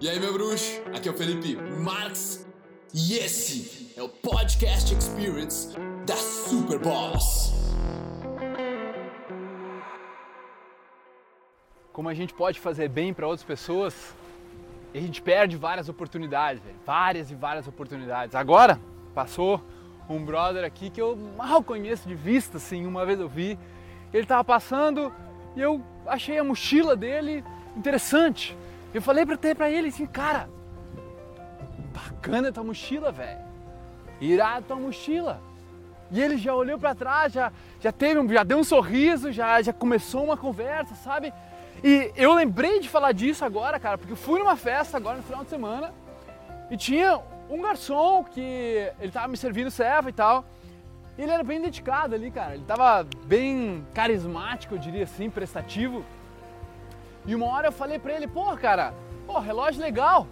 E aí, meu bruxo? Aqui é o Felipe Marx e esse é o Podcast Experience da Super. Como a gente pode fazer bem para outras pessoas, a gente perde várias oportunidades, velho. várias e várias oportunidades. Agora, passou um brother aqui que eu mal conheço de vista, assim, uma vez eu vi, ele tava passando e eu achei a mochila dele interessante. Eu falei pra, ter, pra ele assim, cara, bacana tua mochila, velho. Irado tua mochila. E ele já olhou para trás, já, já teve, já deu um sorriso, já, já começou uma conversa, sabe? E eu lembrei de falar disso agora, cara, porque fui numa festa agora no final de semana e tinha um garçom que ele tava me servindo serva e tal. E ele era bem dedicado ali, cara. Ele tava bem carismático, eu diria assim, prestativo. E uma hora eu falei pra ele, pô, cara, pô, relógio legal.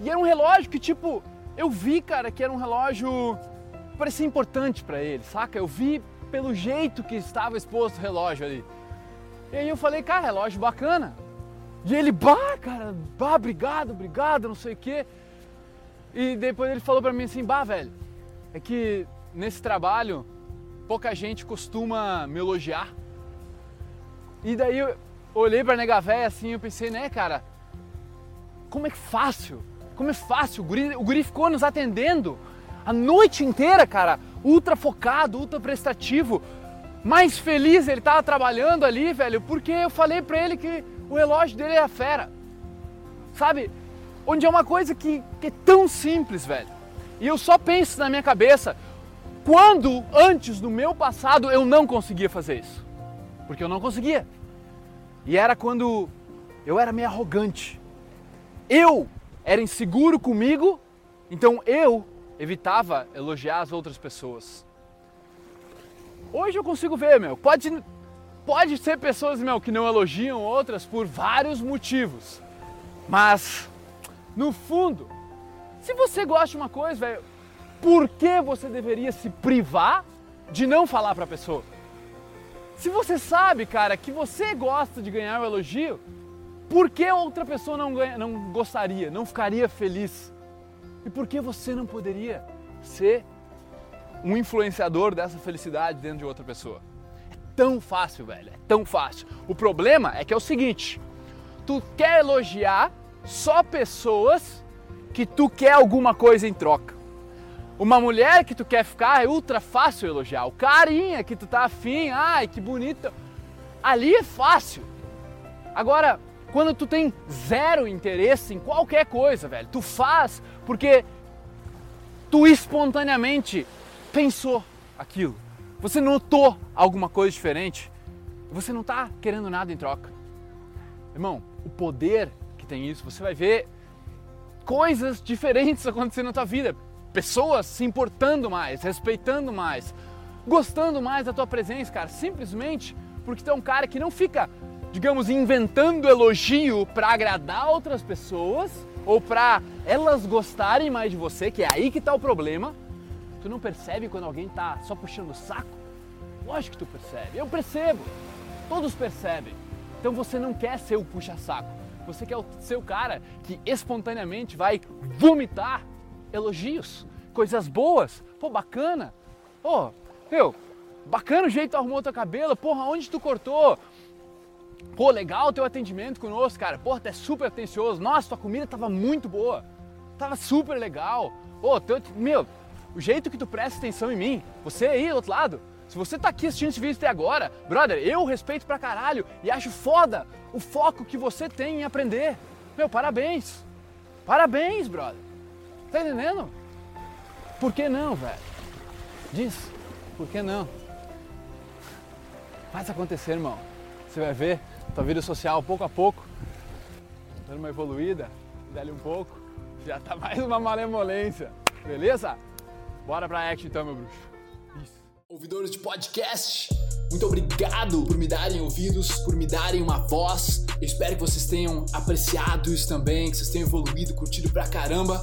E era um relógio que, tipo, eu vi, cara, que era um relógio que parecia importante para ele, saca? Eu vi pelo jeito que estava exposto o relógio ali. E aí eu falei, cara, relógio bacana. E ele, bah, cara, bah, obrigado, obrigado, não sei o quê. E depois ele falou pra mim assim, bah, velho, é que nesse trabalho pouca gente costuma me elogiar. E daí eu, olhei pra nega véia assim eu pensei, né, cara, como é fácil, como é fácil, o guri, o guri ficou nos atendendo a noite inteira, cara, ultra focado, ultra prestativo, mais feliz ele tava trabalhando ali, velho, porque eu falei pra ele que o relógio dele é a fera, sabe? Onde é uma coisa que, que é tão simples, velho. E eu só penso na minha cabeça, quando antes do meu passado eu não conseguia fazer isso? Porque eu não conseguia. E era quando eu era meio arrogante. Eu era inseguro comigo, então eu evitava elogiar as outras pessoas. Hoje eu consigo ver, meu, pode, pode ser pessoas, meu, que não elogiam outras por vários motivos. Mas, no fundo, se você gosta de uma coisa, velho, por que você deveria se privar de não falar para a pessoa? Se você sabe, cara, que você gosta de ganhar o elogio, por que outra pessoa não, ganha, não gostaria, não ficaria feliz? E por que você não poderia ser um influenciador dessa felicidade dentro de outra pessoa? É tão fácil, velho, é tão fácil. O problema é que é o seguinte: tu quer elogiar só pessoas que tu quer alguma coisa em troca. Uma mulher que tu quer ficar é ultra fácil elogiar. O carinha que tu tá afim, ai que bonito. Ali é fácil. Agora, quando tu tem zero interesse em qualquer coisa, velho, tu faz porque tu espontaneamente pensou aquilo. Você notou alguma coisa diferente. Você não tá querendo nada em troca. Irmão, o poder que tem isso, você vai ver coisas diferentes acontecendo na tua vida pessoas se importando mais, respeitando mais, gostando mais da tua presença, cara, simplesmente porque tu é um cara que não fica, digamos, inventando elogio para agradar outras pessoas ou para elas gostarem mais de você, que é aí que tá o problema. Tu não percebe quando alguém tá só puxando o saco? Lógico que tu percebe, eu percebo, todos percebem. Então você não quer ser o puxa-saco, você quer ser o cara que espontaneamente vai vomitar elogios, coisas boas. Pô, bacana. Pô, meu, bacana o jeito que tu arrumou teu cabelo. Porra, onde tu cortou? Pô, legal o teu atendimento conosco, cara. Porra, tu é super atencioso. Nossa, tua comida tava muito boa. Tava super legal. Pô, teu, meu, o jeito que tu presta atenção em mim. Você aí do outro lado. Se você tá aqui assistindo esse vídeo até agora, brother, eu respeito pra caralho e acho foda o foco que você tem em aprender. Meu, parabéns. Parabéns, brother. Tá entendendo? Por que não, velho? Diz, por que não? Faz acontecer, irmão. Você vai ver tua vida social pouco a pouco, dando uma evoluída, dali um pouco, já tá mais uma malemolência, beleza? Bora pra action então, meu bruxo. Isso. Ouvidores de podcast, muito obrigado por me darem ouvidos, por me darem uma voz. Eu espero que vocês tenham apreciado isso também, que vocês tenham evoluído, curtido pra caramba.